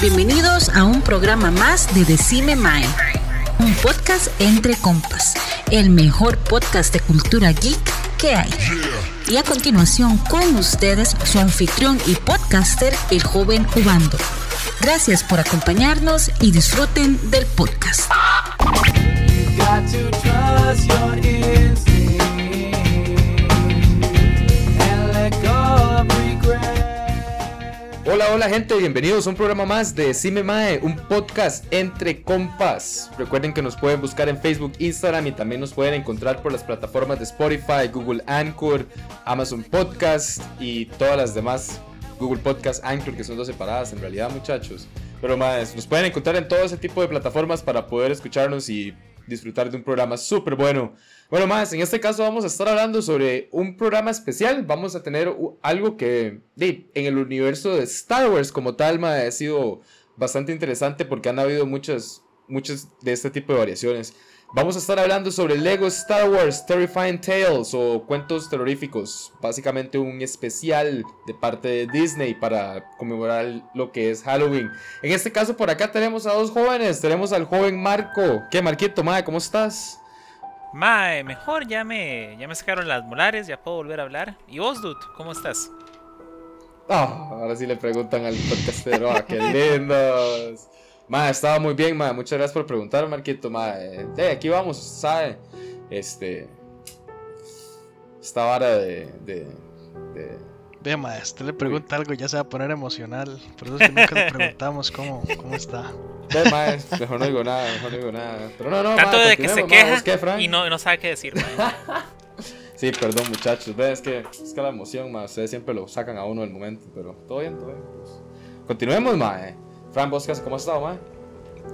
Bienvenidos a un programa más de Decime Mae, un podcast entre compas, el mejor podcast de cultura geek que hay. Y a continuación con ustedes su anfitrión y podcaster, el joven Ubando. Gracias por acompañarnos y disfruten del podcast. Hola, hola gente, bienvenidos a un programa más de Cime Mae, un podcast entre compas. Recuerden que nos pueden buscar en Facebook, Instagram y también nos pueden encontrar por las plataformas de Spotify, Google Anchor, Amazon Podcast y todas las demás Google Podcast, Anchor, que son dos separadas en realidad, muchachos. Pero más, nos pueden encontrar en todo ese tipo de plataformas para poder escucharnos y disfrutar de un programa súper bueno. Bueno, más, en este caso vamos a estar hablando sobre un programa especial. Vamos a tener algo que en el universo de Star Wars como tal ha sido bastante interesante porque han habido muchas, muchas de este tipo de variaciones. Vamos a estar hablando sobre Lego Star Wars Terrifying Tales o cuentos terroríficos, básicamente un especial de parte de Disney para conmemorar lo que es Halloween. En este caso por acá tenemos a dos jóvenes, tenemos al joven Marco. ¿Qué Marquito, Mae, cómo estás? Mae, mejor ya me, ya me sacaron las molares, ya puedo volver a hablar. ¿Y vos, Dude, cómo estás? Ah, ahora sí le preguntan al podcastero, ah, qué lindos. Ma, estaba muy bien, ma. Muchas gracias por preguntar, Marquito, ma. Eh, aquí vamos, ¿sabe? Este. Esta vara de, de... Ve, ma, usted le pregunta algo, ya se va a poner emocional. Por eso es que nunca le preguntamos cómo, cómo está. Ve, ma, mejor no digo nada, mejor no digo nada. Pero no, no, Tanto de que se queja y no, no sabe qué decir, ma. sí, perdón, muchachos. Ve, es que, es que la emoción, ma, ustedes siempre lo sacan a uno del momento. Pero todo bien, todo bien. Pues. Continuemos, ma, eh. Fran Boscas, ¿cómo has estado, mae?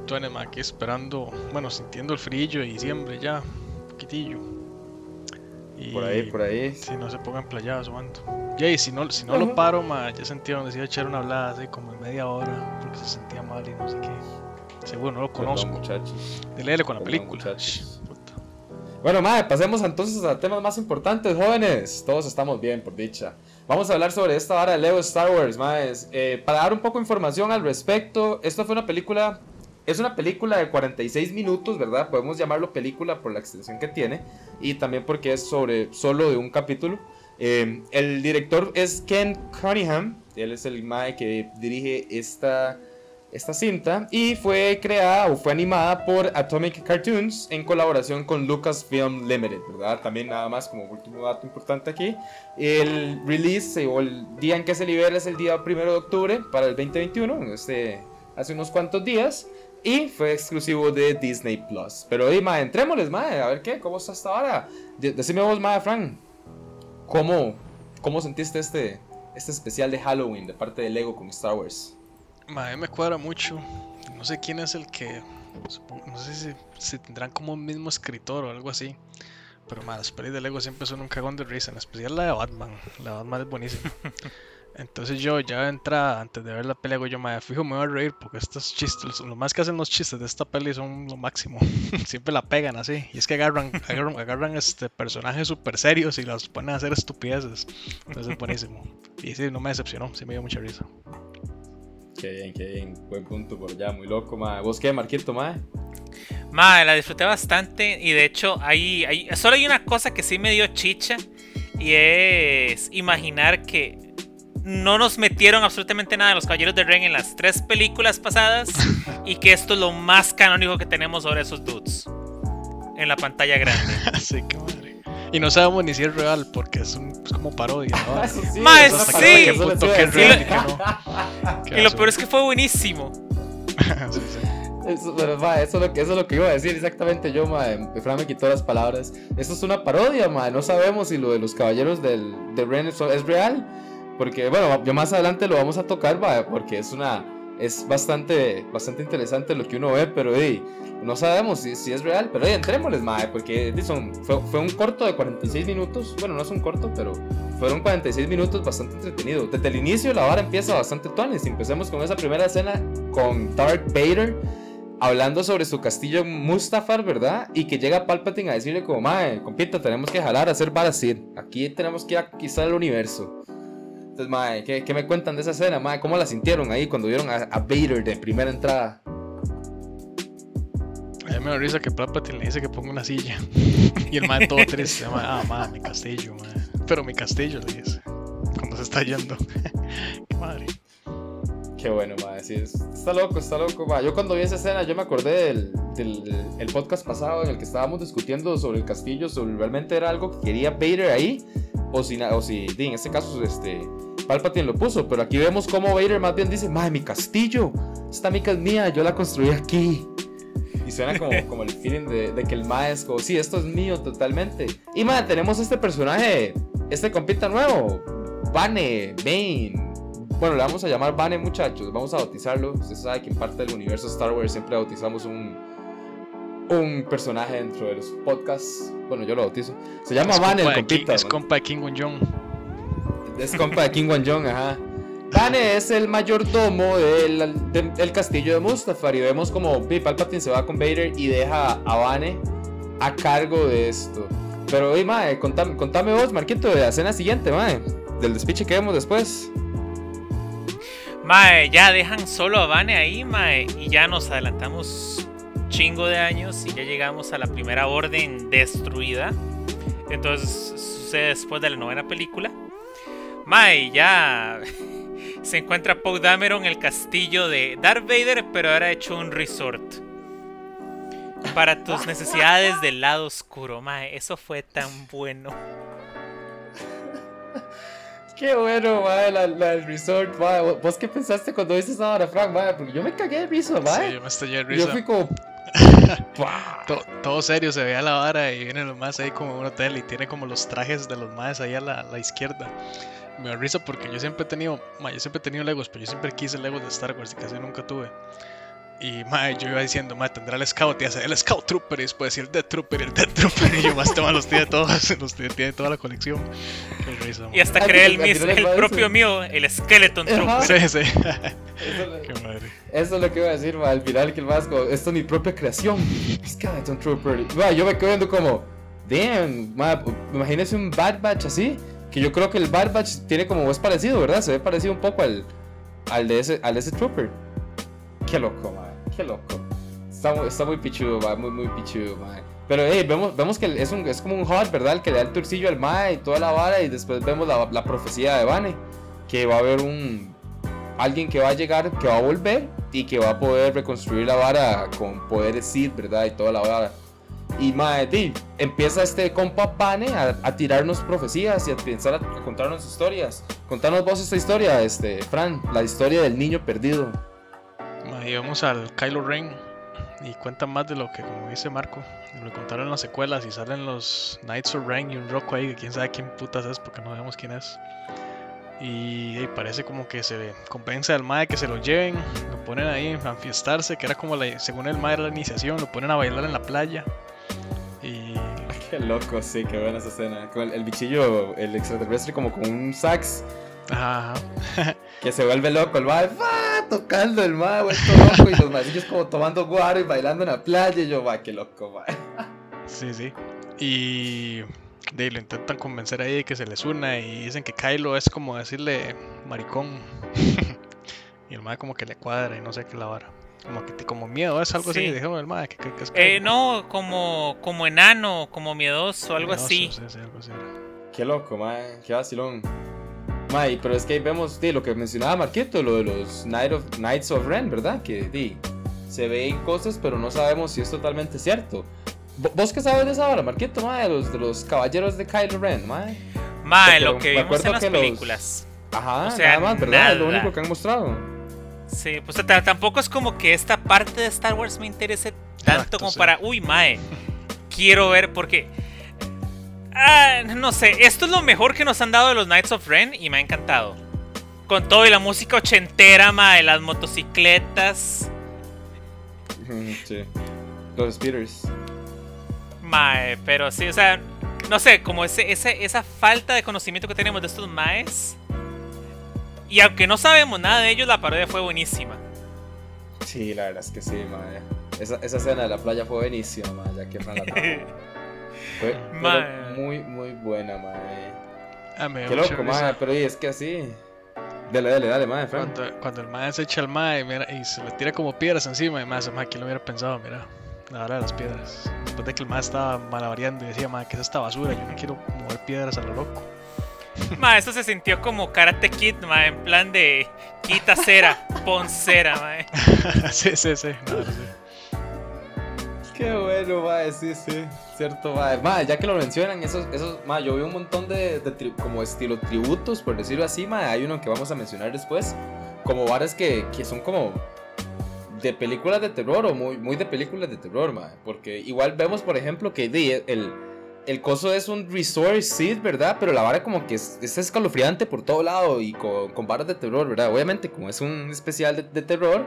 Tuene, ma, aquí esperando, bueno, sintiendo el frío de diciembre ya, un poquitillo. Y por ahí, por ahí. Si no se pongan playados, aguanto. Y si no, si no lo paro, ma, ya sentía donde se iba a echar una hablada así como en media hora, porque se sentía mal y no sé qué. Seguro no lo conozco. Muchachos. Dele con la película. Bueno, madre, pasemos entonces a temas más importantes, jóvenes. Todos estamos bien, por dicha. Vamos a hablar sobre esta hora de Lego Star Wars, más. Eh, para dar un poco de información al respecto, esta fue una película. Es una película de 46 minutos, ¿verdad? Podemos llamarlo película por la extensión que tiene. Y también porque es sobre solo de un capítulo. Eh, el director es Ken Cunningham. Él es el mae que dirige esta esta cinta y fue creada o fue animada por Atomic Cartoons en colaboración con Lucasfilm Limited, ¿verdad? También nada más como último dato importante aquí, el release o el día en que se libera es el día 1 de octubre para el 2021, este, hace unos cuantos días. Y fue exclusivo de Disney Plus. Pero dime, entrémosles, madre, a ver qué, cómo está hasta ahora. Decime vos, madre, Frank, ¿cómo, cómo sentiste este, este especial de Halloween de parte de Lego con Star Wars? Madre, me cuadra mucho. No sé quién es el que. No sé si, tendrán como un mismo escritor o algo así. Pero madre, las pelis de Lego siempre son un cagón de risa, en especial la de Batman. La de Batman es buenísima. Entonces yo ya de entrada, antes de ver la peli, hago yo, madre, fijo, me voy a reír porque estos chistes, lo más que hacen los chistes de esta peli son lo máximo. Siempre la pegan así. Y es que agarran, agarran, agarran este personajes súper serios y los ponen a hacer estupideces. Entonces es buenísimo. Y sí, no me decepcionó, sí me dio mucha risa. Qué bien, qué bien. Buen punto por allá, muy loco, ma. ¿Vos qué, Marquito, ma? Ma, la disfruté bastante y de hecho ahí, ahí, solo hay una cosa que sí me dio chicha y es imaginar que no nos metieron absolutamente nada de los Caballeros de Ren en las tres películas pasadas y que esto es lo más canónico que tenemos sobre esos dudes en la pantalla grande. sí, qué y no sabemos ni si es real porque es, un, es como parodia. ¿no? Eso sí, Más sí. y lo peor es que fue buenísimo. Eso, eso, es lo que, eso es lo que iba a decir exactamente yo, ma. Fran me quitó las palabras. Eso es una parodia, ma. No sabemos si lo de los caballeros del, de Ren es, es real. Porque, bueno, yo más adelante lo vamos a tocar, porque es una es bastante, bastante interesante lo que uno ve, pero no sabemos si, si, es real. Pero hey, entrémosles, mae, porque fue, fue, un corto de 46 minutos. Bueno, no es un corto, pero fueron 46 minutos bastante entretenido. Desde el inicio la vara empieza bastante tuanes. Empecemos con esa primera escena con Darth Vader hablando sobre su castillo Mustafar, ¿verdad? Y que llega Palpatine a decirle como, mae, compita, tenemos que jalar a hacer Barasir. Aquí tenemos que ir a conquistar el universo. Entonces, mae, ¿qué, ¿qué, me cuentan de esa escena, mae? ¿Cómo la sintieron ahí cuando vieron a, a Vader de primera entrada? A mí me da risa que Palpatine le dice que ponga una silla. y el mae todo triste, mae, ah, mae, mi castillo, mae. Pero mi castillo, le dice. Cuando se está yendo. Qué madre. Qué bueno, madre. Sí, está loco, está loco. Ma. Yo cuando vi esa escena, yo me acordé del, del el podcast pasado en el que estábamos discutiendo sobre el castillo, sobre realmente era algo que quería Vader ahí, o si, o si en este caso, este, Palpatine lo puso. Pero aquí vemos cómo Vader más bien dice, madre, mi castillo, esta mica es mía, yo la construí aquí. Y suena como, como el feeling de, de, que el ma es como, sí, esto es mío totalmente. Y madre, tenemos este personaje, este compita nuevo, Bane, Bane. Bueno, le vamos a llamar Bane, muchachos. Vamos a bautizarlo. Usted sabe que en parte del universo Star Wars siempre bautizamos un, un personaje dentro de los podcasts. Bueno, yo lo bautizo. Se llama es Bane, el compita. Es compa de King Jong. Es compa de King Jong, ajá. Bane es el mayordomo del, del, del, castillo de Mustafar. Y vemos como Palpatine se va con Vader y deja a Bane a cargo de esto. Pero, oye, mae, contame, contame vos, Marquito, de la escena siguiente, mae. Del despiche que vemos después. Mae, ya dejan solo a Vane ahí, mae, y ya nos adelantamos chingo de años y ya llegamos a la primera orden destruida. Entonces sucede después de la novena película. Mae, ya se encuentra Poe Dameron en el castillo de Darth Vader, pero ahora hecho un resort. Para tus necesidades del lado oscuro, mae, eso fue tan bueno. Qué bueno, madre, la, la, el resort, madre. ¿Vos qué pensaste cuando viste esa hora, Frank, madre? Porque yo me cagué de risa, madre. Sí, yo me estallé de risa. Yo fui como... todo, todo, serio, se veía la vara y vienen los más ahí como un hotel y tiene como los trajes de los más ahí a la, a la izquierda. Me da risa porque yo siempre he tenido, yo siempre he tenido Legos, pero yo siempre quise Legos de Star Wars y casi nunca tuve. Y ma, yo iba diciendo, ma, tendrá el Scout y hace el Scout Trooper y después decir el Death Trooper y el Death Trooper. Y yo más toma los tiene todos, los tiene, tiene toda la colección. Qué risa, y hasta creé el, mismo, el propio mío, el Skeleton Trooper. Sí, sí. Eso, Qué madre. Eso es lo que iba a decir, ma, al final que el vasco, esto es mi propia creación. Skeleton Trooper. Ma, yo me quedo viendo como, damn, ma, imagínese un Bad Batch así. Que yo creo que el Bad Batch tiene como es parecido, ¿verdad? Se ve parecido un poco al, al, de, ese, al de ese Trooper. Qué loco, man. Qué loco. Está, está muy pichudo, man. Muy, muy pichudo, man. Pero hey, vemos, vemos que es, un, es como un hot, ¿verdad? El que le da el turcillo al Mae y toda la vara. Y después vemos la, la profecía de Bane. Que va a haber un. Alguien que va a llegar, que va a volver. Y que va a poder reconstruir la vara con poderes Sith, ¿verdad? Y toda la vara. Y mae, empieza este compa Bane a, a, tirarnos profecías y a pensar a, a, contarnos historias. Contanos vos esta historia, este, Fran, la historia del niño perdido. Ahí vamos al Kylo Ren y cuentan más de lo que, como dice Marco, lo contaron en las secuelas y salen los Knights of Ren y un Rocco ahí, que quién sabe quién putas es porque no sabemos quién es. Y, y, parece como que se convence al mae que se lo lleven, lo ponen ahí a fiestarse, que era como la, según el mae era la iniciación, lo ponen a bailar en la playa. Y. Qué loco, sí, qué buena esa escena. Con el, el bichillo, el extraterrestre, como con un sax. Ajá. que se vuelve loco el mae, va tocando el mae, vuelto loco. y los maecillos como tomando guaro y bailando en la playa. Y yo, va, qué loco, mae. Sí, sí. Y. De, lo intentan convencer ahí de que se les una y dicen que Kylo es como decirle maricón. y el mae como que le cuadra y no sé qué la vara. Como que como miedo, es algo Sí. así, dijeron el mae, que, que- que es Eh, no, como, como enano, como miedoso, algo Miedoso, así. sí, sí, algo así. Qué loco, mae, qué vacilón. Mae, pero es que ahí vemos lo que mencionaba Marquito, lo de los Knight of, Knights of Ren, ¿verdad? Que di, se ven cosas, pero no sabemos si es totalmente cierto. Vo- ¿Vos qué sabes de esa hora, Marquito, mae? De los, de los caballeros de Kylo Ren, mae. Mae, lo que vimos en las que los- películas. Ajá, O sea, nada más, ¿verdad? Es lo único que han mostrado. Sí, pues tampoco es como que esta parte de Star Wars me interese tanto Exacto, como sí. para, uy, mae, quiero ver porque... Ah, no sé, esto es lo mejor que nos han dado de los Knights of Ren y me ha encantado. Con todo y la música ochentera, mae, las motocicletas, Sí. Los speeders. mae, pero sí, o sea, no sé, como ese, ese, esa falta de conocimiento que tenemos de estos maes. Y aunque no sabemos nada de ellos, la parodia fue buenísima. Sí, la verdad es que sí, mae. esa, esa escena de la playa fue buenísima, mae, ya que Fue, muy, muy buena, mae. Ah, Qué loco, mae, pero y es que así. Dale, dale, dale, Fran. Cuando, cuando el mae se echa al mae mira, y se le tira como piedras encima, y ese mae, ¿quién lo hubiera pensado? Mira, la hora de las piedras. Después de que el mae estaba malavariando y decía, mae, ¿qué es esta basura? Yo no quiero mover piedras a lo loco. Ma, eso se sintió como Karate Kid, ma, en plan de quita cera, pon cera, ma. sí, sí, sí. No, no sé. Qué bueno, mae, sí, sí. Cierto, mae. Mae, ya que lo mencionan, esos, esos, mae, yo vi un montón de, de tri- como estilo tributos, por decirlo así, mae. Hay uno que vamos a mencionar después. Como varas que, que son como de películas de terror o muy, muy de películas de terror, mae. Porque igual vemos, por ejemplo, que el, el coso es un resort, sí, ¿verdad? Pero la vara como que es, es escalofriante por todo lado y con, con varas de terror, ¿verdad? Obviamente, como es un especial de, de terror,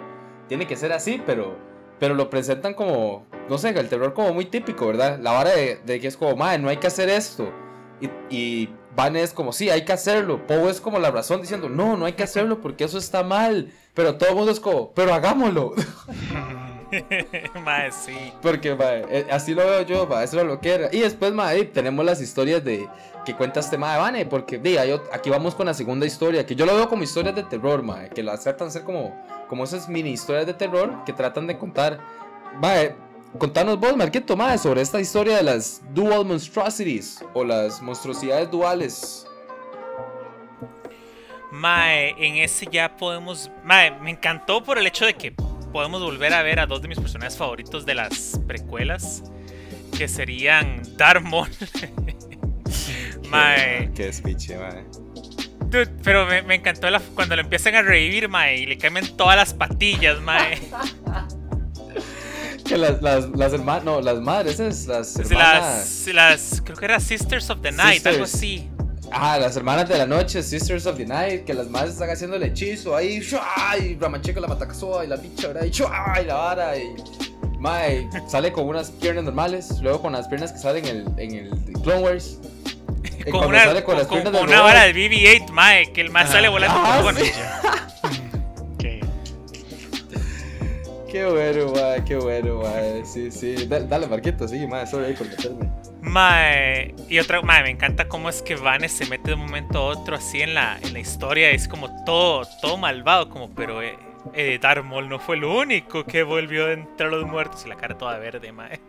tiene que ser así, pero pero lo presentan como, no sé, el terror como muy típico, ¿verdad? La vara de, que es como, madre, no hay que hacer esto. Y, y Van es como, sí, hay que hacerlo. Poe es como la razón diciendo, no, no hay que hacerlo porque eso está mal. Pero todo el mundo es como, pero hagámoslo. ma, sí. porque, madre, eh, así lo veo yo, madre, eso es lo que era. Y después, madre, tenemos las historias de que cuenta este madre, Vane, porque, di, hay ot- aquí vamos con la segunda historia, que yo lo veo como historias de terror, madre, que las tratan de ser como, como esas mini historias de terror que tratan de contar. Madre, contanos vos, Marquito, madre, sobre esta historia de las dual monstrosities o las monstruosidades duales. Mae, en ese ya podemos. Mae, me encantó por el hecho de que podemos volver a ver a dos de mis personajes favoritos de las precuelas. Que serían Maul. Mae. Qué despiche, madre. Dude, pero me, me encantó la- cuando lo empiezan a revivir, mae, y le cambian todas las patillas, mae. Que las, las, las hermanas, no, las madres, esas, las hermanas. las, creo que era Sisters of the Night, algo así. Ah, las hermanas de la noche, Sisters of the Night, que las madres están haciendo el hechizo ahí, ¡shua! y Ramacheco la matacazoa y la bicha, ¿verdad? Y, ¡shua! y la vara, y Mae, sale con unas piernas normales, luego con las piernas que salen en el, en el Clone Wars. Y Con una, sale con las con- piernas con del una vara de BB-8, mae, que el más sale volando. Ah, bueno, sí. Que Qué bueno, mae, qué bueno, mae. Sí, sí. Da- Dale, Marquito, sí, mae, sorry ahí por meterme. Mae, y otra, mae, me encanta cómo es que Vanes se mete de un momento a otro así en la, en la historia, es como todo, todo malvado, como, pero eh, eh, Darth Maul no fue el único que volvió de entre los muertos y la cara toda verde, mae.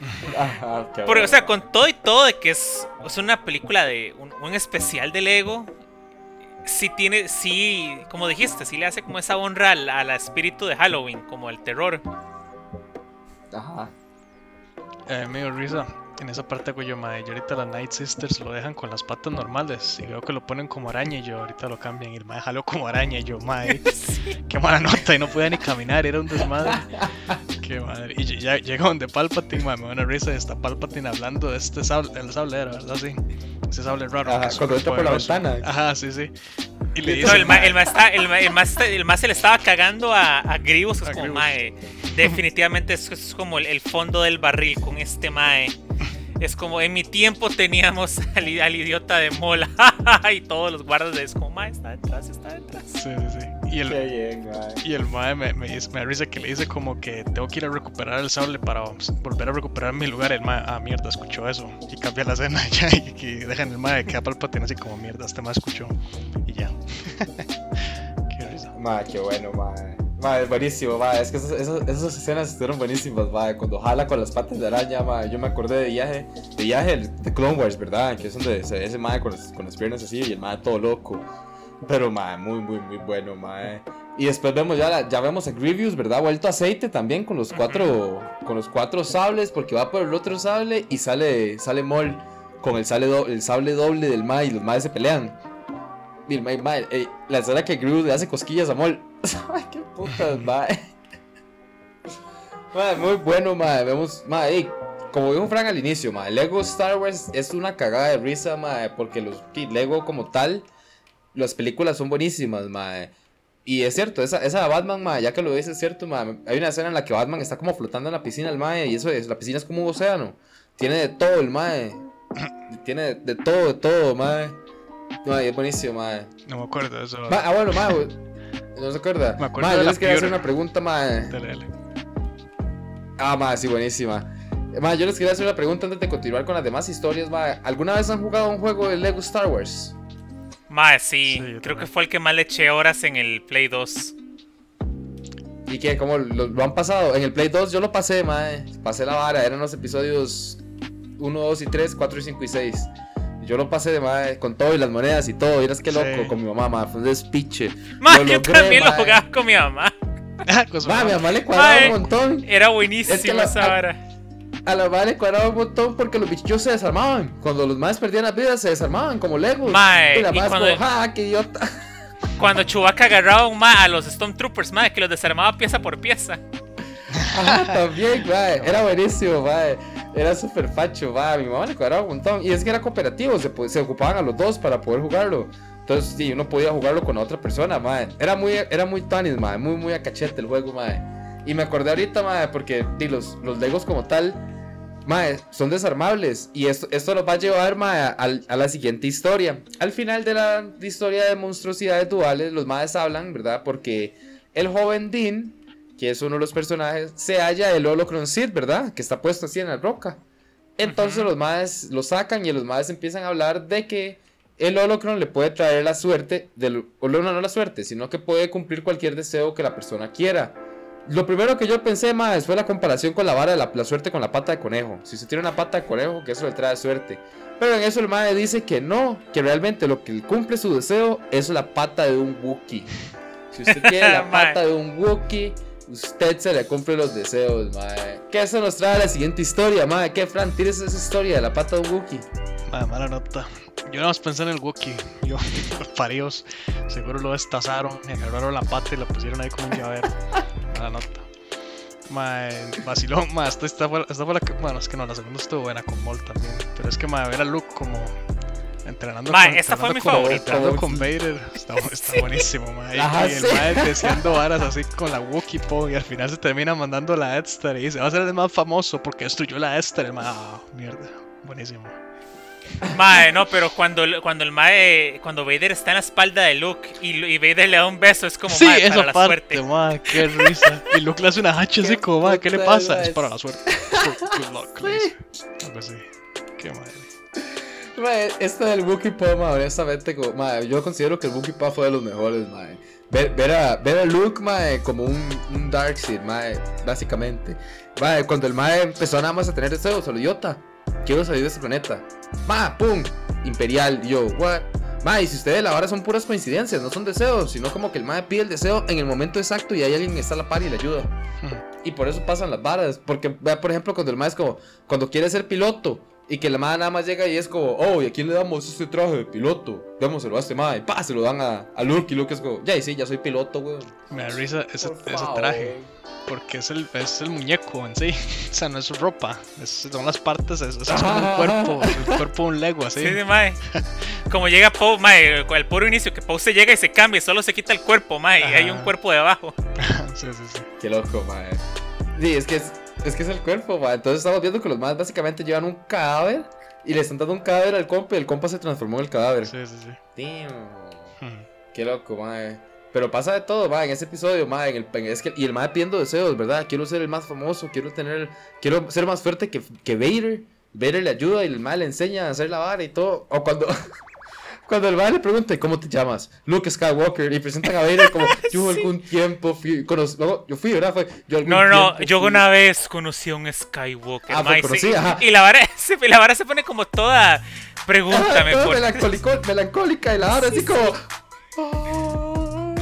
Ajá, Porque, o sea, con todo y todo de que es, es una película de un, un especial de Lego, sí tiene, sí, como dijiste, sí le hace como esa honra al, al espíritu de Halloween, como el terror. Ajá. eh, me dio risa. En esa parte hago yo, madre. Y ahorita las Night Sisters lo dejan con las patas normales. Y veo que lo ponen como araña. Y yo ahorita lo cambian. Y el madre jaló como araña. Y yo, madre, qué mala nota. Y no podía ni caminar. Era un desmadre. Qué madre. Y ya llega donde Palpatine, madre. Me da una risa. y Está Palpatine hablando de este sable. El sable era, ¿verdad? Sí. Ese sable raro. Ajá, cuando entra por la ventana. Ajá, sí, sí. Y le No, dice, el, ma, el, ma está- el, ma- el ma está- el se le estaba cagando a, a que es A como, Grievous. mae, definitivamente es, es como el, el fondo del barril con este mae. Es como, en mi tiempo teníamos al, idiota de Mola, y todos los guardas de es como, mae, está detrás, está detrás. Sí, sí, sí. Y el, Qué bien, mae. Y el mae me, me, dice- me da risa que le dice como que tengo que ir a recuperar el sable para volver a recuperar mi lugar. El mae, ah, mierda, escuchó eso. Y cambia la escena ya, y, y dejan el mae que Palpatine así como mierda, este mae escuchó. Y ya. Qué risa. Ma, qué bueno, ma. Ma, es buenísimo, ma. Es que esas, esas, esas escenas estuvieron buenísimas, ma. Cuando jala con las patas de araña, ma. Yo me acordé de viaje, de viaje de Clone Wars, ¿verdad? Que es donde se ve ese ma con, las- con las piernas así y el ma todo loco. Pero, ma, muy, muy, muy bueno, ma. Y después vemos ya, la- ya vemos a Grievous, ¿verdad? Vuelto aceite también con los cuatro, con los cuatro sables, porque va por el otro sable y sale, sale Maul con el, sable do- el sable doble del ma y los ma se pelean. Y el mae, mae, eh, la escena que Grievous le hace cosquillas a Mol. Ay, qué putas, mae. Mae, muy bueno, mae. Vemos, mae, ey, como dijo Frank al inicio, mae, Lego Star Wars es una cagada de risa, mae, porque los Lego como tal, las películas son buenísimas, mae. Y es cierto, esa, esa de Batman, mae, ya que lo dices, es cierto, mae. Hay una escena en la que Batman está como flotando en la piscina, el mae, y eso es, la piscina es como un océano. Tiene de todo el mae. Tiene de, de todo, de todo, mae. Mae, es buenísimo, mae. No me acuerdo de eso. Ma- ah, bueno, ma, güey. ¿No se acuerda? Me acuerdo Ma, de yo les quería hacer una pregunta, ma. Dale, dale. Ah, ma, sí, buenísima. Ma, yo les quería hacer una pregunta antes de continuar con las demás historias, ma. ¿Alguna vez han jugado un juego de Lego Star Wars? Ma, sí, Sí, creo que fue el que más le eché horas en el Play 2. ¿Y qué? ¿Cómo lo, lo han pasado? En el Play 2 yo lo pasé, mae. Pasé la vara, eran los episodios 1, 2 y 3, 4 y 5 y 6. Yo lo pasé de mae, con todo y las monedas y todo. Miras qué Sí. loco con mi mamá, mae. Fue un despiche. Ma, Lo yo logré, también lo jugaba con mi mamá. Con su Ma, mi mamá. le cuadraba un montón. Era buenísimo Es que la- esa vara. A la mamá le cuadraba un montón porque los bichos se desarmaban. Cuando los más perdían las vidas, se desarmaban como Legos. Mae, y la más cuando- como, ¡ja, qué idiota! Cuando Chewbacca agarraba un ma a los Stormtroopers, ma, que los desarmaba pieza por pieza. Ajá, también, mae. Era buenísimo, mae. Era súper facho, mae. Mi mamá le cuadraba un montón. Y es que era cooperativo, se, se ocupaban a los dos para poder jugarlo. Entonces, sí, uno podía jugarlo con otra persona, mae. Era muy, era muy tanis, mae. Muy, muy a cachete el juego, mae. Y me acordé ahorita, mae, porque di, los, los Legos como tal, mae, son desarmables. Y esto, esto nos va a llevar, mae, a, a la siguiente historia. Al final de la historia de monstruosidades duales, los maes hablan, ¿verdad? Porque el joven Dean que es uno de los personajes, se halla el Holocron Sid, ¿verdad? Que está puesto así en la roca. Entonces los madres lo sacan y los madres empiezan a hablar de que el Holocron le puede traer la suerte, del, o no, no la suerte, sino que puede cumplir cualquier deseo que la persona quiera. Lo primero que yo pensé, más fue la comparación con la vara de la, la suerte con la pata de conejo. Si se tiene una pata de conejo, que eso le trae suerte. Pero en eso el madre dice que no, que realmente lo que cumple su deseo es la pata de un Wookiee. Si usted tiene la pata de un Wookiee, usted se le cumple los deseos, mae. Que eso nos trae a la siguiente historia, mae. ¿Qué, Fran? ¿Tienes esa historia de la pata de un Wookiee? Madre, mala nota. Yo nada más pensé en el Wookiee. Yo, los paridos, seguro lo destazaron, me agarraron la pata y la pusieron ahí como un llavero. Mala nota. Mae, vacilón, mae, esta, esta, fue, esta fue la que. Bueno, es que no, la segunda estuvo buena con Mol también. Pero es que, mae, ver a Luke como. Entrenando Mae, con, esta fue mi con- favorita. entrenando con Vader. Está, está buenísimo, mae. Y- Ajá, y el sí. mae deseando varas así con la Wookiee Po. Y al final se termina mandando la Esther. Y dice: Va a ser el más famoso porque destruyó la Esther. El mae, ah, mierda. Buenísimo. Mae, no, pero cuando, cuando el mae, cuando Vader está en la espalda de Luke y, y Vader le da un beso, es como sí, mae, esa para la suerte. mae, qué risa. Y Luke le hace una hacha así como, mae, ¿qué le pasa? es. Para la suerte. Good, good luck. Algo así. Qué madre. Esta del Wookiee Po, mae, honestamente, como, yo considero que el Wookiee Po fue de los mejores, mae. Ver, ver a, ver a Luke, como un, un Darkseid, mae, básicamente. Mae, cuando el mae empezó nada más a tener deseos, solo idiota. Quiero salir de este planeta. Ma, pum, imperial. Yo, what? Ma, y si ustedes la vara son puras coincidencias, no son deseos, sino como que el mae pide el deseo en el momento exacto y hay alguien que está a la par y le ayuda. Y por eso pasan las varas. Porque, vea, por ejemplo, cuando el mae es como, cuando quiere ser piloto y que la mae nada más llega y es como, oh, ¿y a quién le damos este traje de piloto? Démoselo a este mae. Y pa, se lo dan a, a Luke y Luke es como, ya, y sí, ya soy piloto, weón. Me da risa ese, Por ese traje. Porque es el, es el muñeco en sí. O sea, no es ropa. es- son las partes. Es, es como un cuerpo. El cuerpo de un Lego así. Sí, sí, mae. Como llega Poe, mae, con el puro inicio, que Poe se llega y se cambia y solo se quita el cuerpo, mae, y hay un cuerpo debajo. sí, sí, sí. Qué loco, mae. Sí, es que es, es que es el cuerpo, mae. Entonces estamos viendo que los más básicamente llevan un cadáver y le están dando un cadáver al compa y el compa se transformó en el cadáver. Sí, sí, sí. Damn. Hmm. Qué loco, mae. Pero pasa de todo, mae, en ese episodio, mae, en el, en- es que, y el mae pidiendo deseos, ¿verdad? Quiero ser el más famoso, quiero tener, quiero ser más fuerte que, que Vader. Vader le ayuda y el mae le enseña a hacer la vara y todo. O cuando, cuando el mae le pregunta, ¿cómo te llamas? Luke Skywalker. Y presentan a Vader como, yo algún tiempo fui, conoc- no, yo fui, ¿verdad? Fue, yo algún No, no, yo fui- una vez conocí a un Skywalker, Ah, sí, conocí, y la vara, se, la vara se pone como toda, Ah, pregúntame toda por melancólico- melancólica y la vara así como... "Oh".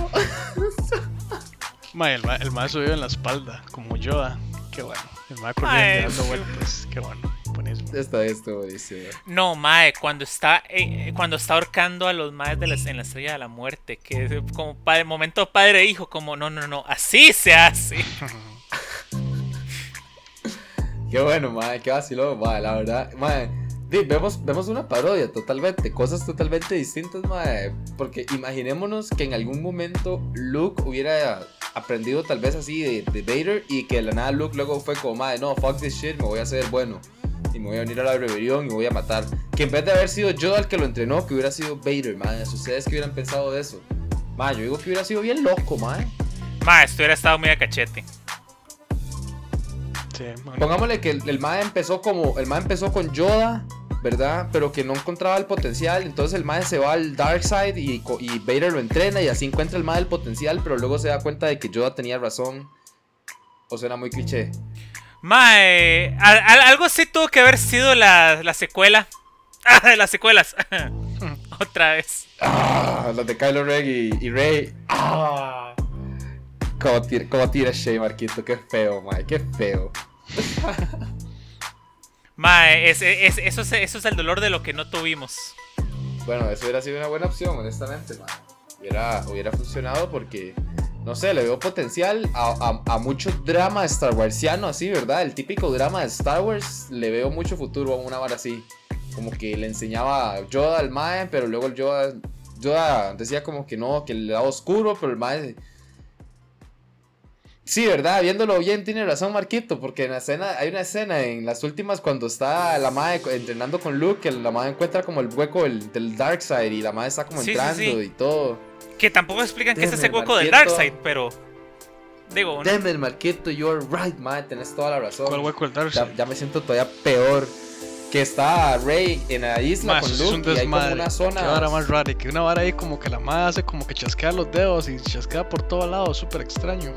El, ma- el subió en la espalda, como Yoda. Qué bueno. El Mae. corriendo dando vueltas. Qué bueno. Buenísimo. Esta esto, dice. No, mae, cuando está eh, cuando está ahorcando a los maes de la, en la estrella de la muerte, que es como padre, momento padre e hijo, como no, no, no, así se hace. Qué bueno, madre, qué vacilón, madre, la verdad, di, vemos, vemos una parodia totalmente, cosas totalmente distintas, madre. Porque imaginémonos que en algún momento Luke hubiera aprendido tal vez así de, de Vader y que de la nada Luke luego fue como, madre, no, fuck this shit, me voy a hacer bueno. Y me voy a unir a la rebelión y me voy a matar. Que en vez de haber sido yo el que lo entrenó, que hubiera sido Vader, madre. ¿Ustedes que hubieran pensado de eso? Madre, yo digo que hubiera sido bien loco, madre. Mae, esto hubiera estado muy a cachete. Sí. Pongámosle que el, el empezó como. El mae empezó con Yoda, ¿verdad? Pero que no encontraba el potencial. Entonces el mae se va al Dark Side y, co- y Vader lo entrena y así encuentra el mae el potencial. Pero luego se da cuenta de que Yoda tenía razón. O suena muy cliché. Mae, al- al- algo así tuvo que haber sido la, la secuela. Ah, las secuelas. Otra vez. Ah, las de Kylo Ren y, y Rey. Ah. Como tira, como tira Shay, Marquito. Qué feo, mae. Qué feo. Mae, es- es- eso, es, eso es el dolor de lo que no tuvimos. Bueno, eso hubiera sido una buena opción, honestamente, man. Hubiera, hubiera funcionado porque, no sé, le veo potencial a, a- a mucho drama Star Warsiano así, ¿verdad? El típico drama de Star Wars, le veo mucho futuro a una vara así. Como que le enseñaba Yoda al Mae, pero luego el Yoda, Yoda decía como que no, que el lado oscuro, pero el Mae... Sí, ¿verdad? Viéndolo bien, tiene razón Marquito, porque en la escena, hay una escena en las últimas cuando está la madre entrenando con Luke, que la madre encuentra como el hueco del, del Dark Side y la madre está como Sí, sí, entrando sí. y todo. Que tampoco explican que es ese hueco del. Darkseid, pero. Digo, no- Deme Marquito, you're right, madre, tenés toda la razón. ¿Cuál hueco el Dark ya, ya me siento todavía peor. Que está Rey en la isla con es un Luke y hay como desmadre. una Qué zona. vara más rara. Y que una vara ahí como que la madre hace como que chasquea los dedos y chasquea por todos lados. Súper extraño.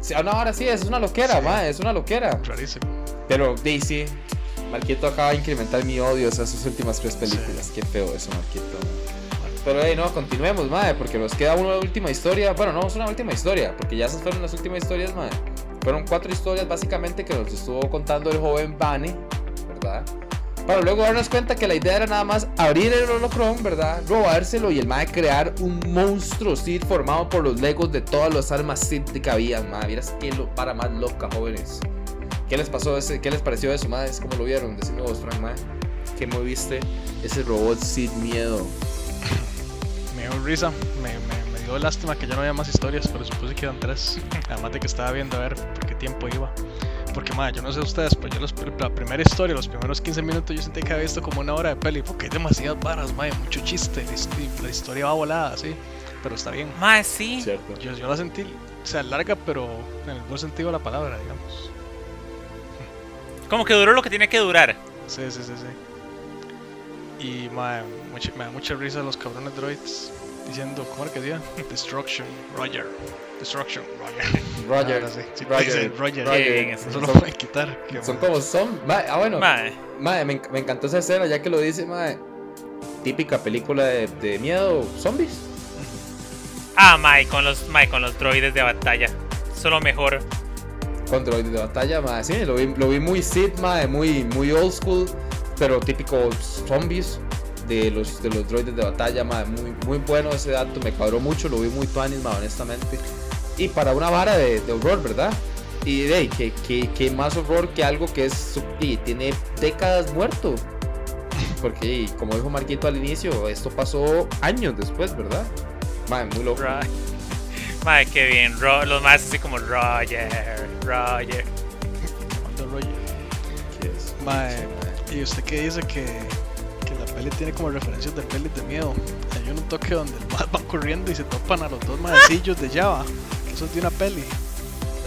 Sí, ah, no, ahora sí, es una loquera, Sí. madre, es una loquera. Rarísimo. Pero Daisy, Marquito acaba de incrementar mi odio hacia sus últimas tres películas. Qué feo eso, Marquito. Pero hey, no, continuemos, madre, porque nos queda una última historia. Bueno, no es una última historia, porque ya esas fueron las últimas historias, madre. Fueron cuatro historias básicamente que nos estuvo contando el joven Bunny, ¿verdad? Para luego darnos cuenta que la idea era nada más abrir el holocron, ¿verdad? Robárselo y el mae crear un monstruo Sith formado por los legos de todas las armas Sith que habían, madre. Miras qué lo para más loca, jóvenes. ¿Qué les pasó ese? ¿Qué les pareció eso, madre? ¿Cómo lo vieron? Decime vos, Frank, madre. ¿Qué moviste? Ese robot Sith miedo. Me dio risa. Me, me, me dio lástima que ya no había más historias, pero supuse que eran tres. Además de que estaba viendo a ver por qué tiempo iba. Porque, madre, yo no sé ustedes, pero yo los, la primera historia, los primeros 15 minutos, yo sentí que había visto como una hora de peli. Porque hay demasiadas varas, madre, mucho chiste. La, hist- la historia va volada, sí. Pero está bien. Mae, sí. ¿Cierto? Yo, yo la sentí, o sea, larga, pero en el buen sentido de la palabra, digamos. Como que duró lo que tiene que durar. Sí, sí, sí, sí. Y madre, mucha- me da mucha risa los cabrones droids diciendo, ¿cómo era que decía? Destruction, Roger. Destruction, Roger. Roger. Ahora sí, sí, Roger, Roger. Roger. Eso. Lo Son- pueden quitar. qué Son como son. Mae, ah, bueno. Mae. Mae, me, enc- me encantó esa escena, ya que lo dice, mae. Típica película de, de miedo, zombies. Ah, mae, con los, mae, con los droides de batalla. Solo mejor. Con droides de batalla, mae. Sí, lo vi, lo vi muy mae, muy, muy old school. Pero típico zombies de los, de los droides de batalla, mae. Muy, muy bueno ese dato, me cuadró mucho, lo vi muy tuanis, honestamente. Y para una vara de, de horror, ¿verdad? Y de ahí, que, que, que más horror que algo que es y tiene décadas muerto. Porque, y como dijo Marquito al inicio, esto pasó años después, ¿verdad? Mae, muy loco. Ro- Mae, qué bien. Ro- los más así como Roger, Roger. ¿Qué es? Mae. y usted que dice que, peli tiene como referencias de pelis de miedo. Hay un toque donde el mae va corriendo y se topan a los dos maecillos de Java. Que eso es de una peli.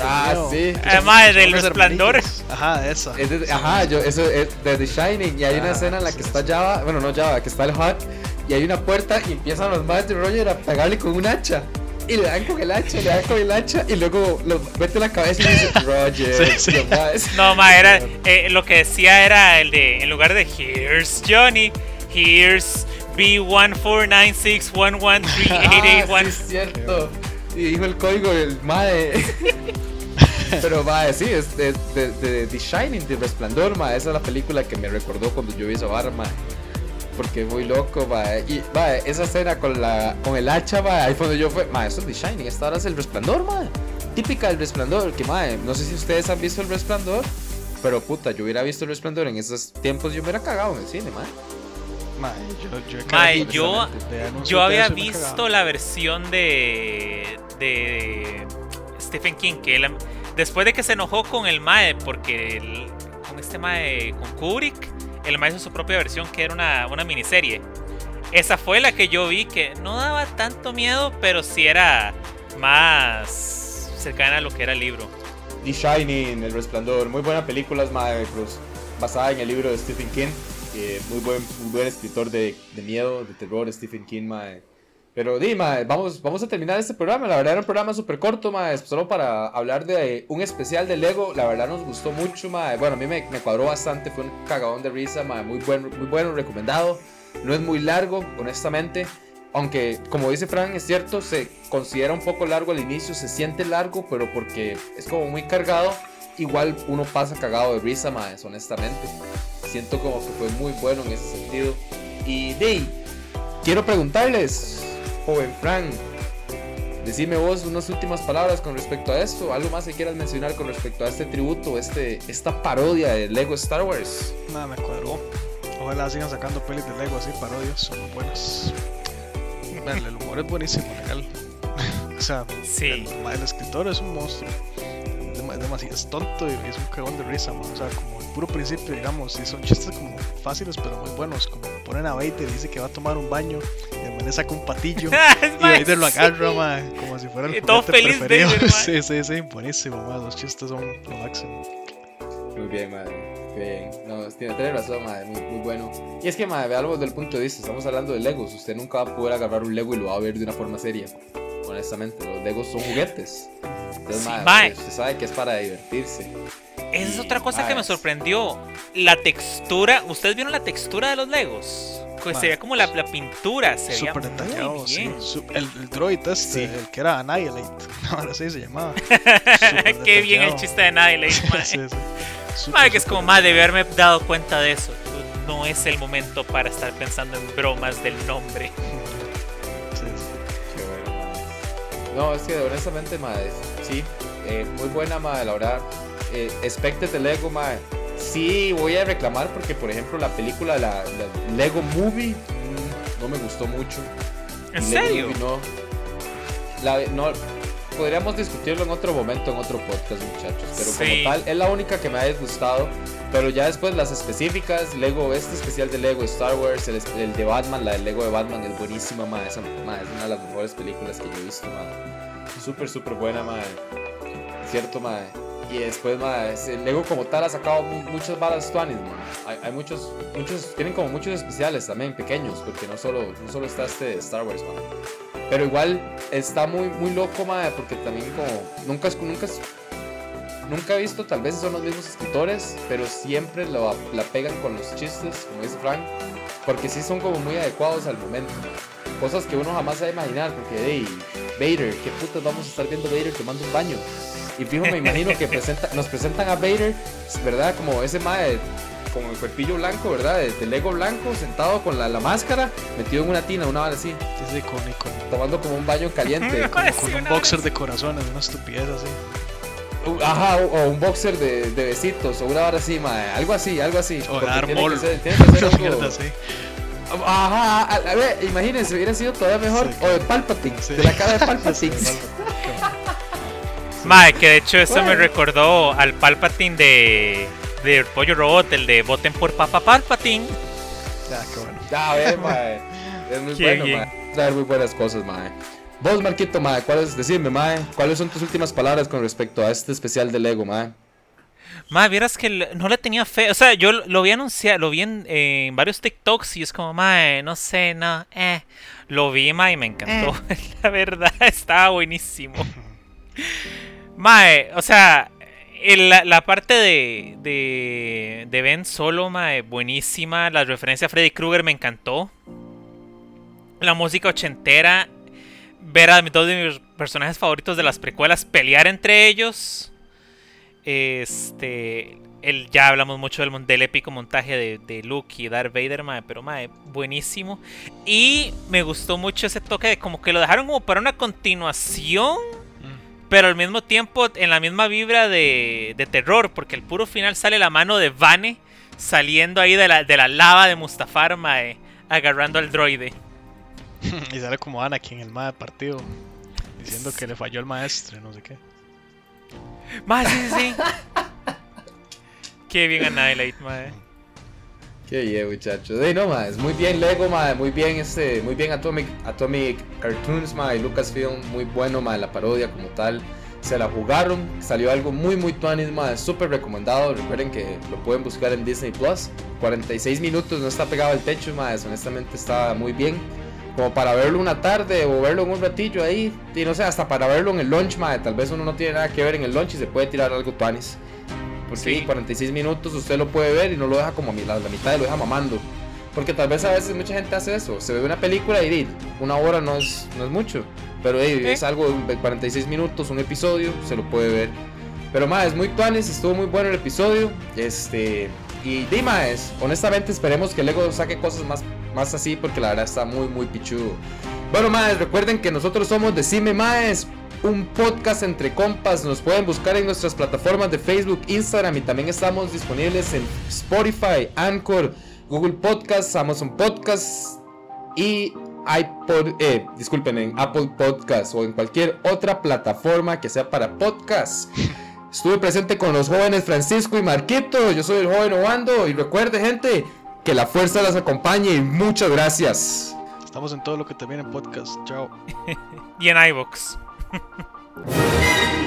Ah, Miedo. sí. Ah, son del Resplandor. Ajá, esa. Es de- Sí. ajá, yo, eso es de The Shining. Y hay una Ah, escena en la que sí, está sí. Java, bueno, no Java, que está el Hawk. Y hay una puerta y empiezan los madres de Roger a pegarle con un hacha. Y le dan con el hacha, le dan con el hacha. Y luego lo mete la cabeza y dice Roger. Sí, sí. No, mae, era. eh, lo que decía era el de. En lugar de Here's Johnny, Here's Ah, sí, B14961138881. es cierto. Y dijo el código del mae. Pero mae, sí, es de, de, de The Shining, de Resplandor, mae. Esa es la película que me recordó cuando yo vi esa barra, mae. Porque es muy loco, mae. Y mae, esa escena con la con el hacha, mae, ahí fue donde yo fue, mae, eso es The Shining, esta ahora es el Resplandor, mae. Típica del Resplandor, que mae, no sé si ustedes han visto el Resplandor, pero puta, yo hubiera visto el Resplandor en esos tiempos, yo me hubiera cagado en el cine, mae. Mae, yo, yo, Mae, yo- Yo había visto la versión de. de. Stephen King, que él- después de que se enojó con el Mae, porque el- con este Mae, con Kubrick, el Mae hizo su propia versión, que era una, una miniserie. Esa fue la que yo vi, que no daba tanto miedo, pero sí era más cercana a lo que era el libro. The Shining, El Resplandor, muy buenas películas, mae, pues, basada en el libro de Stephen King. Eh, muy, buen, muy buen escritor de, de, miedo, de terror, Stephen King, mae. Pero di, mae, vamos, vamos a terminar este programa. La verdad era un programa súper corto, mae, solo para hablar de un especial de Lego. La verdad nos gustó mucho, mae. Bueno, a mí me, me cuadró bastante, fue un cagadón de risa, mae. Muy, buen, muy bueno, recomendado. No es muy largo, honestamente. Aunque, como dice Frank, es cierto, se considera un poco largo al inicio, se siente largo, pero porque es como muy cargado, igual uno pasa cagado de risa, mae, honestamente. Siento como que fue muy bueno en ese sentido. Y, Dey, quiero preguntarles, joven Frank, decime vos unas últimas palabras con respecto a esto, algo más que quieras mencionar con respecto a este tributo, este, esta parodia de Lego Star Wars. Nada, me cuadró. Ojalá sigan sacando pelis de Lego así, parodias, son buenas. el humor es buenísimo, legal. o sea, sí. el, el, escritor es un monstruo. Es demasiado es tonto y es un cagón de risa, man. O sea, como el puro principio, digamos, y son chistes como fáciles pero muy buenos. Como ponen a Vader y dice que va a tomar un baño y el le saca un patillo y Vader lo agarra, man, como si fuera el y todo feliz preferido. sí, sí, sí, buenísimo, man. Los chistes son lo máximo. Muy bien, madre. Bien. No, tiene, tiene razón, madre. Muy, muy, bueno. Y es que, madre, veamos desde el punto de vista. Estamos hablando de Legos. Usted nunca va a poder agarrar un Lego y lo va a ver de una forma seria. Honestamente, los Legos son juguetes. Entonces, Sí, madre, usted sabe que es para divertirse. Esa es otra cosa que me sorprendió. La textura. ¿Ustedes vieron la textura de los Legos? Ma, se veía como la, la pintura. Se veía Súper detallado, sí. bien. Su- el, el droid este, Sí. el que era Annihilate. Ahora sí se llamaba. Qué bien el chiste de Annihilate, mae. sí, sí. Que es como, madre, de haberme dado cuenta de eso. No es el momento para estar pensando en bromas del nombre. No, es que honestamente, madre, sí. eh, muy buena, madre, la verdad. Eh, de Lego, madre. Sí, voy a reclamar porque, por ejemplo, la película, la, la Lego Movie, mm, no me gustó mucho. ¿En Lego serio? Movie no. La, no. Podríamos discutirlo en otro momento, en otro podcast, muchachos. Pero Sí. como tal, es la única que me ha disgustado. Pero ya después las específicas, Lego, este especial de Lego Star Wars, el, de Batman, la de Lego de Batman es buenísima, ma. Esa, ma, es una de las mejores películas que yo he visto, ma. Súper, súper buena, ma. Cierto, ma. Y después, ma, el Lego como tal ha sacado mu- muchas balas tuanis, ma. Hay, hay muchos, muchos, tienen como muchos especiales también, pequeños, porque no solo, no solo está este de Star Wars, ma. Pero igual está muy, muy loco, ma, porque también como, nunca, es- nunca, nunca he visto, tal vez son los mismos escritores, pero siempre lo, la pegan con los chistes, como dice Frank, porque sí son como muy adecuados al momento. Cosas que uno jamás se va a imaginar, porque, hey, Vader, ¿qué putas vamos a estar viendo Vader tomando un baño? Y fijo, me imagino que presenta, nos presentan a Vader, ¿verdad? Como ese mae, como el cuerpillo blanco, ¿verdad? De, de Lego blanco, sentado con la, la máscara, metido en una tina, una bala así, Es icónico. tomando como un baño caliente. Con sí, un boxer de corazones, una estupidez así. Ajá, o, o un boxer de, de besitos, o una hora así, mae. Algo así, algo así. O de dar tiene que mol. ser- tiene que ser Una algo- mierda así. Ajá, a, a ver, imagínense, hubiera sido todavía mejor. Sí, o de Palpatine, Sí. de la cara de Palpatine. Sí, Madre, que de hecho eso me recordó al Palpatine de del pollo robot, el de voten por Papa Palpatine. Ya, qué bueno. Ya, a ver, mae. Es muy Qué bueno, mae. Traer muy buenas cosas, mae. Vos, Marquito, mae, ¿cuáles, decime, mae, ¿cuáles son tus últimas palabras con respecto a este especial de Lego, mae? Madre, vieras que no le tenía fe. O sea, yo lo vi anunciar, lo vi en, en varios TikToks y es como, madre, no sé, no, eh. Lo vi, madre, y me encantó. La verdad, estaba buenísimo. Mae, o sea, el- la, la parte de, de, de Ben Solo, mae, buenísima. La referencia a Freddy Krueger me encantó. La música ochentera. Ver a mis dos de mis personajes favoritos de las precuelas pelear entre ellos. Este. El, ya hablamos mucho del épico montaje de, de Luke y Darth Vader, mae, pero mae, buenísimo. Y me gustó mucho ese toque de como que lo dejaron como para una continuación Mm. pero al mismo tiempo en la misma vibra de, de terror, porque el puro final sale la mano de Vane saliendo ahí de la, de la lava de Mustafar, mae, agarrando al droide. y sale como Anakin, el más partido, diciendo que le falló el maestro, y no sé qué. Mae, sí, sí, sí. Qué bien Annihilate, mae. Qué bien, muchachos. Ey, no, mae, es muy bien Lego, mae, muy bien este, muy bien Atomic, Atomic Cartoons, mae, Lucasfilm, muy bueno, mae, la parodia como tal. se la jugaron, salió algo muy muy tuanis, es súper recomendado, recuerden que lo pueden buscar en Disney Plus, 46 minutos, no está pegado al techo, más honestamente está muy bien, como para verlo una tarde o verlo en un ratillo ahí, y no sé, hasta para verlo en el lunch, madre, tal vez uno no tiene nada que ver en el lunch y se puede tirar algo tuanis. Porque sí. 46 minutos usted lo puede ver y no lo deja como a la, la mitad, lo deja mamando. Porque tal vez a veces mucha gente hace eso. Se ve una película y una hora no es, no es mucho. Pero es algo de 46 minutos, un episodio, se lo puede ver. Pero más, es muy tuanes, estuvo muy bueno el episodio. Este. Y Dima es, honestamente esperemos que Lego saque cosas más, más así porque la verdad está muy, muy pichudo. Bueno, más, recuerden que nosotros somos Decime Maes, un podcast entre compas. Nos pueden buscar en nuestras plataformas de Facebook, Instagram y también estamos disponibles en Spotify, Anchor, Google Podcasts, Amazon Podcasts y iPod, eh, disculpen, en Apple Podcasts o en cualquier otra plataforma que sea para podcasts. Estuve presente con los jóvenes Francisco y Marquito. Yo soy el joven Obando y recuerde, gente, que la fuerza las acompañe y muchas gracias. Estamos en todo lo que te viene en podcast. Chao. y en iBox.